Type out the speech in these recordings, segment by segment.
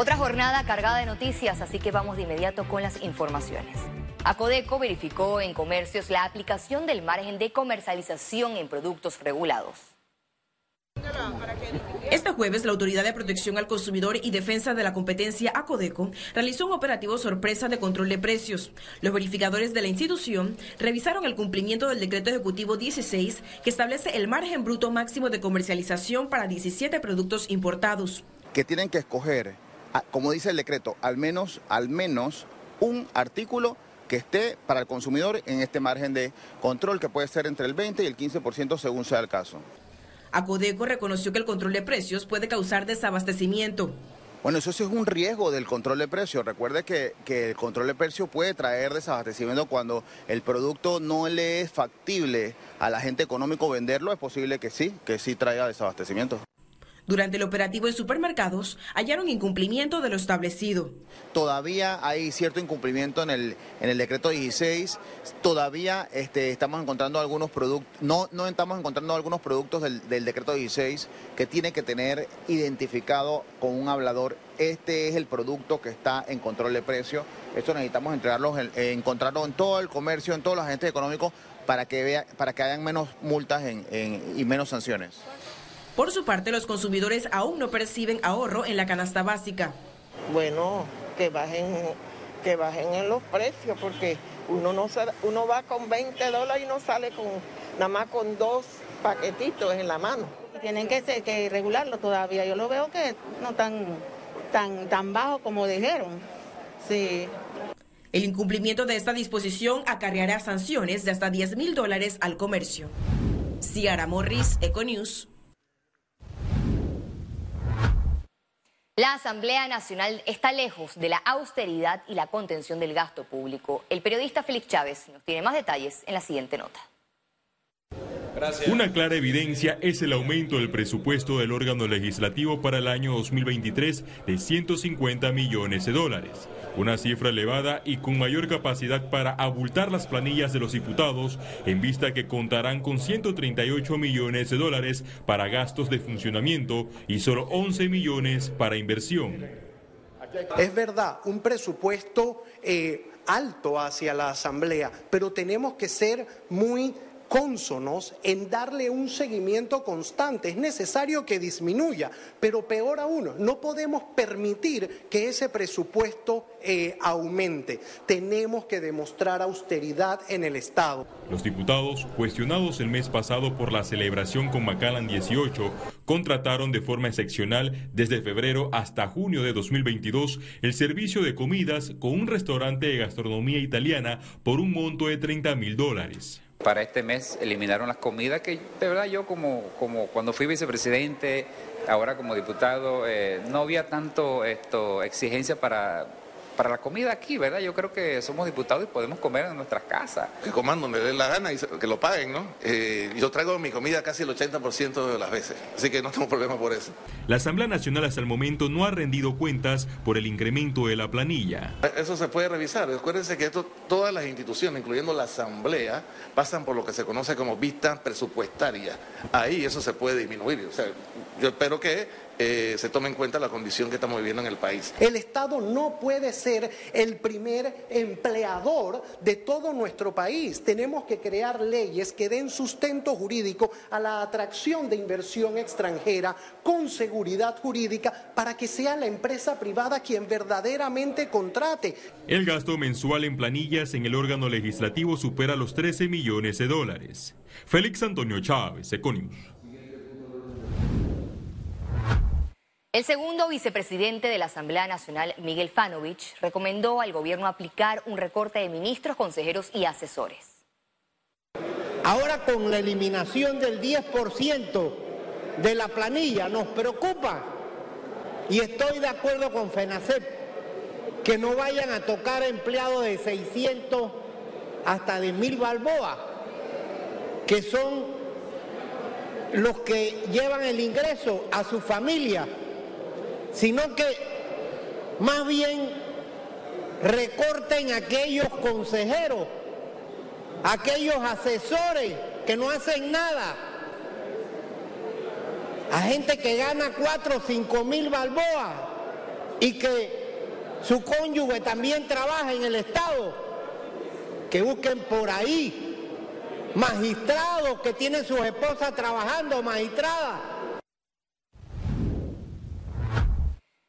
Otra jornada cargada de noticias, así que vamos de inmediato con las informaciones. Acodeco verificó en comercios la aplicación del margen de comercialización en productos regulados. Este jueves, la Autoridad de Protección al Consumidor y Defensa de la Competencia, ACODECO, realizó un operativo sorpresa de control de precios. Los verificadores de la institución revisaron el cumplimiento del Decreto Ejecutivo 16, que establece el margen bruto máximo de comercialización para 17 productos importados. Que tienen que escoger, como dice el decreto, al menos, al menos un artículo que esté para el consumidor en este margen de control que puede ser entre el 20 y el 15% según sea el caso. Acodeco reconoció que el control de precios puede causar desabastecimiento. Bueno, eso sí es un riesgo del control de precios. Recuerde que, que, el control de precios puede traer desabastecimiento cuando el producto no le es factible al agente económico venderlo. Es posible que sí, que sí traiga desabastecimiento. Durante el operativo en supermercados hallaron incumplimiento de lo establecido. Todavía hay cierto incumplimiento en el, en el decreto 16. Todavía este, estamos encontrando algunos productos, no, no estamos encontrando algunos productos del, decreto 16 que tiene que tener identificado con un hablador. Este es el producto que está en control de precio. Esto necesitamos entregarlos, encontrarlo en todo el comercio, en todos los agentes económicos para que, vea, para que hayan menos multas y menos sanciones. Por su parte, los consumidores aún no perciben ahorro en la canasta básica. Bueno, que bajen, que bajen en los precios, porque uno, no, uno va con 20 dólares y no sale con nada más con dos paquetitos en la mano. Tienen que, que regularlo todavía. Yo lo veo que no tan, tan, tan bajo como dijeron. Sí. El incumplimiento de esta disposición acarreará sanciones de hasta 10 mil dólares al comercio. Ciara Morris, Econews. La Asamblea Nacional está lejos de la austeridad y la contención del gasto público. El periodista Félix Chávez nos tiene más detalles en la siguiente nota. Una clara evidencia es el aumento del presupuesto del órgano legislativo para el año 2023 de 150 millones de dólares una cifra elevada y con mayor capacidad para abultar las planillas de los diputados, en vista que contarán con 138 millones de dólares para gastos de funcionamiento y solo 11 millones para inversión. Es verdad, un presupuesto eh, alto hacia la Asamblea, pero tenemos que ser muy cónsonos en darle un seguimiento constante. Es necesario que disminuya, pero peor aún, no podemos permitir que ese presupuesto eh, aumente. Tenemos que demostrar austeridad en el Estado. Los diputados, cuestionados el mes pasado por la celebración con Macallan 18, contrataron de forma excepcional desde febrero hasta junio de 2022 el servicio de comidas con un restaurante de gastronomía italiana por un monto de 30 mil dólares. Para este mes eliminaron las comidas que de verdad yo como, como cuando fui vicepresidente, ahora como diputado, eh, no había tanto esto exigencia para para la comida aquí, ¿verdad? Yo creo que somos diputados y podemos comer en nuestras casas. Que coman donde les la gana y que lo paguen, ¿no? Eh, yo traigo mi comida casi el 80% de las veces, así que no tengo problema por eso. La Asamblea Nacional hasta el momento no ha rendido cuentas por el incremento de la planilla. Eso se puede revisar. Acuérdense que esto, todas las instituciones, incluyendo la Asamblea, pasan por lo que se conoce como vista presupuestaria. Ahí eso se puede disminuir. O sea, yo espero que eh, se tome en cuenta la condición que estamos viviendo en el país. El Estado no puede ser el primer empleador de todo nuestro país. Tenemos que crear leyes que den sustento jurídico a la atracción de inversión extranjera con seguridad jurídica para que sea la empresa privada quien verdaderamente contrate. El gasto mensual en planillas en el órgano legislativo supera los 13 millones de dólares. Félix Antonio Chávez, Econius. El segundo vicepresidente de la Asamblea Nacional, Miguel Fanovich, recomendó al gobierno aplicar un recorte de ministros, consejeros y asesores. Ahora con la eliminación del 10% de la planilla nos preocupa y estoy de acuerdo con FENACEP que no vayan a tocar empleados de 600 hasta de mil balboas, que son los que llevan el ingreso a su familia sino que más bien recorten aquellos consejeros, aquellos asesores que no hacen nada, a gente que gana cuatro o cinco mil balboas y que su cónyuge también trabaja en el Estado, que busquen por ahí magistrados que tienen sus esposas trabajando, magistradas.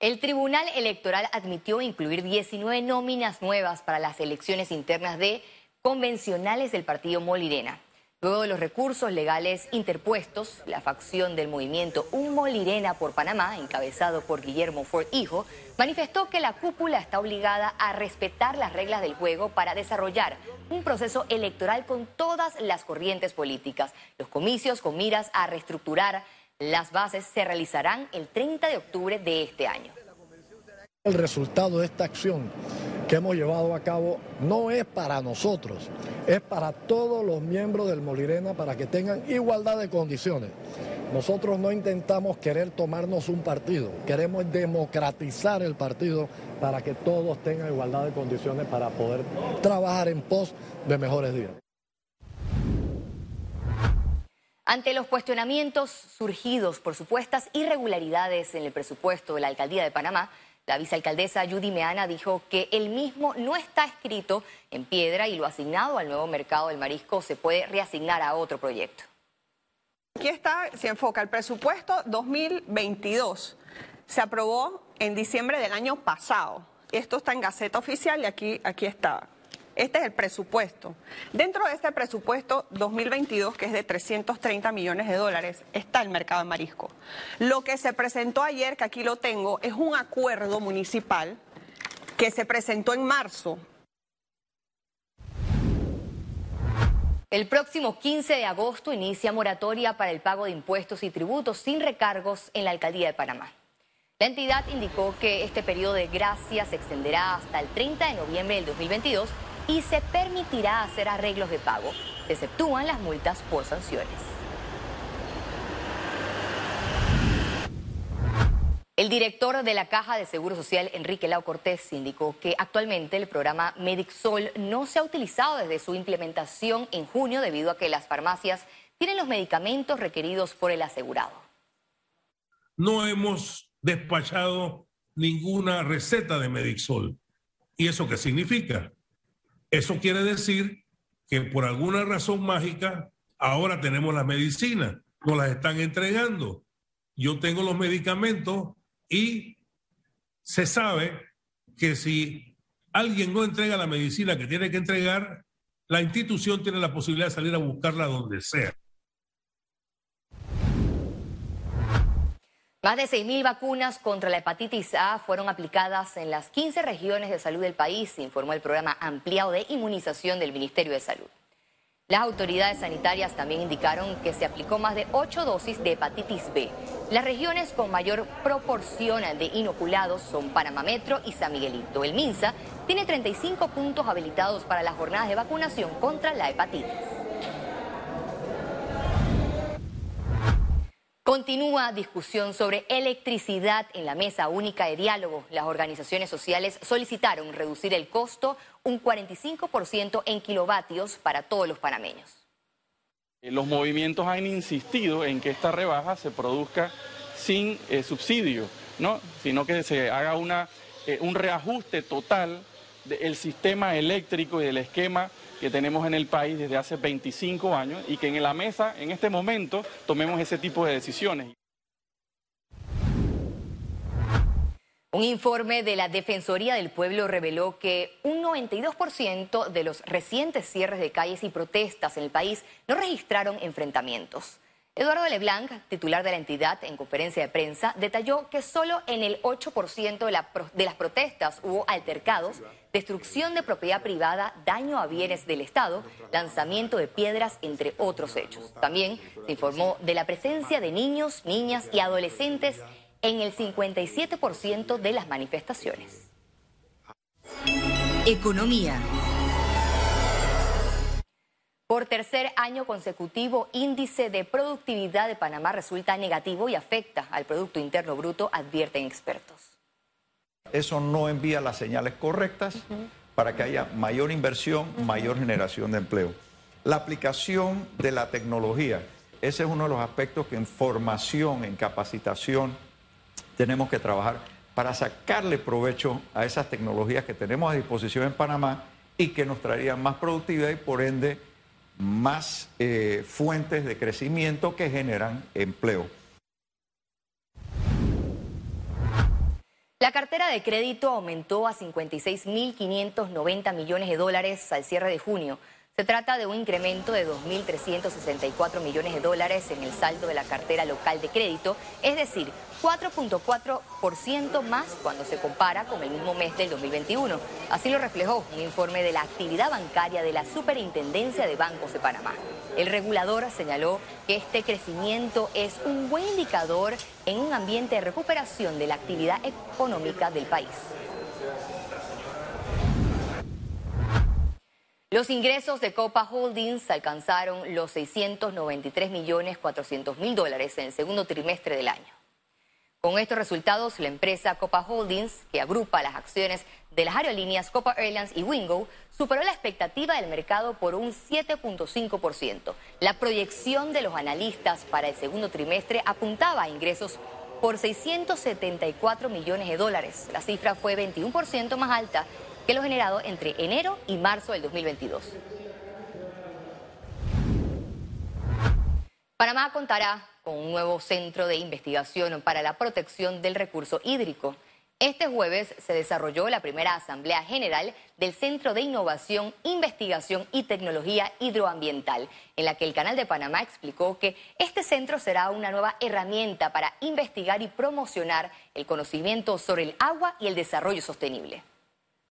El Tribunal Electoral admitió incluir 19 nóminas nuevas para las elecciones internas de convencionales del partido Molirena. Luego de los recursos legales interpuestos, la facción del movimiento Un Molirena por Panamá, encabezado por Guillermo Ford Hijo, manifestó que la cúpula está obligada a respetar las reglas del juego para desarrollar un proceso electoral con todas las corrientes políticas. Los comicios con miras a reestructurar las bases se realizarán el 30 de octubre de este año. El resultado de esta acción que hemos llevado a cabo no es para nosotros, es para todos los miembros del Molirena para que tengan igualdad de condiciones. Nosotros no intentamos querer tomarnos un partido, queremos democratizar el partido para que todos tengan igualdad de condiciones para poder trabajar en pos de mejores días. Ante los cuestionamientos surgidos por supuestas irregularidades en el presupuesto de la Alcaldía de Panamá, la vicealcaldesa Judy Meana dijo que el mismo no está escrito en piedra y lo asignado al nuevo mercado del marisco se puede reasignar a otro proyecto. Aquí está, se enfoca el presupuesto 2022. Se aprobó en diciembre del año pasado. Esto está en Gaceta Oficial y aquí, aquí está. Este es el presupuesto. Dentro de este presupuesto 2022, que es de 330 millones de dólares, está el mercado de marisco. Lo que se presentó ayer, que aquí lo tengo, es un acuerdo municipal que se presentó en marzo. El próximo 15 de agosto inicia moratoria para el pago de impuestos y tributos sin recargos en la Alcaldía de Panamá. La entidad indicó que este periodo de gracia se extenderá hasta el 30 de noviembre del 2022 y se permitirá hacer arreglos de pago. Exceptúan las multas por sanciones. El director de la Caja de Seguro Social, Enrique Lau Cortés, indicó que actualmente el programa MedicSol no se ha utilizado desde su implementación en junio debido a que las farmacias tienen los medicamentos requeridos por el asegurado. No hemos despachado ninguna receta de MedicSol. ¿Y eso qué significa? Eso quiere decir que por alguna razón mágica ahora tenemos la medicina, nos las están entregando. Yo tengo los medicamentos y se sabe que si alguien no entrega la medicina que tiene que entregar, la institución tiene la posibilidad de salir a buscarla donde sea. Más de 6.000 vacunas contra la hepatitis A fueron aplicadas en las 15 regiones de salud del país, informó el programa ampliado de inmunización del Ministerio de Salud. Las autoridades sanitarias también indicaron que se aplicó más de 8 dosis de hepatitis B. Las regiones con mayor proporción de inoculados son Panamá Metro y San Miguelito. El MINSA tiene 35 puntos habilitados para las jornadas de vacunación contra la hepatitis. Continúa discusión sobre electricidad en la mesa única de diálogo. Las organizaciones sociales solicitaron reducir el costo un 45% en kilovatios para todos los panameños. Los movimientos han insistido en que esta rebaja se produzca sin eh, subsidio, ¿no? sino que se haga una, eh, un reajuste total del sistema eléctrico y del esquema que tenemos en el país desde hace 25 años y que en la mesa, en este momento, tomemos ese tipo de decisiones. Un informe de la Defensoría del Pueblo reveló que un 92% de los recientes cierres de calles y protestas en el país no registraron enfrentamientos. Eduardo Leblanc, titular de la entidad, en conferencia de prensa, detalló que solo en el 8% de, las protestas hubo altercados, destrucción de propiedad privada, daño a bienes del Estado, lanzamiento de piedras, entre otros hechos. También se informó de la presencia de niños, niñas y adolescentes en el 57% de las manifestaciones. Economía. Por tercer año consecutivo, índice de productividad de Panamá resulta negativo y afecta al Producto Interno Bruto, advierten expertos. Eso no envía las señales correctas para que haya mayor inversión, mayor generación de empleo. La aplicación de la tecnología, ese es uno de los aspectos que en formación, en capacitación, tenemos que trabajar para sacarle provecho a esas tecnologías que tenemos a disposición en Panamá y que nos traerían más productividad y por ende más eh, fuentes de crecimiento que generan empleo. La cartera de crédito aumentó a 56.590 millones de dólares al cierre de junio. Se trata de un incremento de 2.364 millones de dólares en el saldo de la cartera local de crédito, es decir, 4.4% más cuando se compara con el mismo mes del 2021. Así lo reflejó un informe de la actividad bancaria de la Superintendencia de Bancos de Panamá. El regulador señaló que este crecimiento es un buen indicador en un ambiente de recuperación de la actividad económica del país. Los ingresos de Copa Holdings alcanzaron los 693 millones 400 mil dólares en el segundo trimestre del año. Con estos resultados, la empresa Copa Holdings, que agrupa las acciones de las aerolíneas Copa Airlines y Wingo, superó la expectativa del mercado por un 7.5%. La proyección de los analistas para el segundo trimestre apuntaba a ingresos por 674 millones de dólares. La cifra fue 21% más alta que lo generado entre enero y marzo del 2022. Panamá contará con un nuevo centro de investigación para la protección del recurso hídrico. Este jueves se desarrolló la primera Asamblea General del Centro de Innovación, Investigación y Tecnología Hidroambiental, en la que el Canal de Panamá explicó que este centro será una nueva herramienta para investigar y promocionar el conocimiento sobre el agua y el desarrollo sostenible.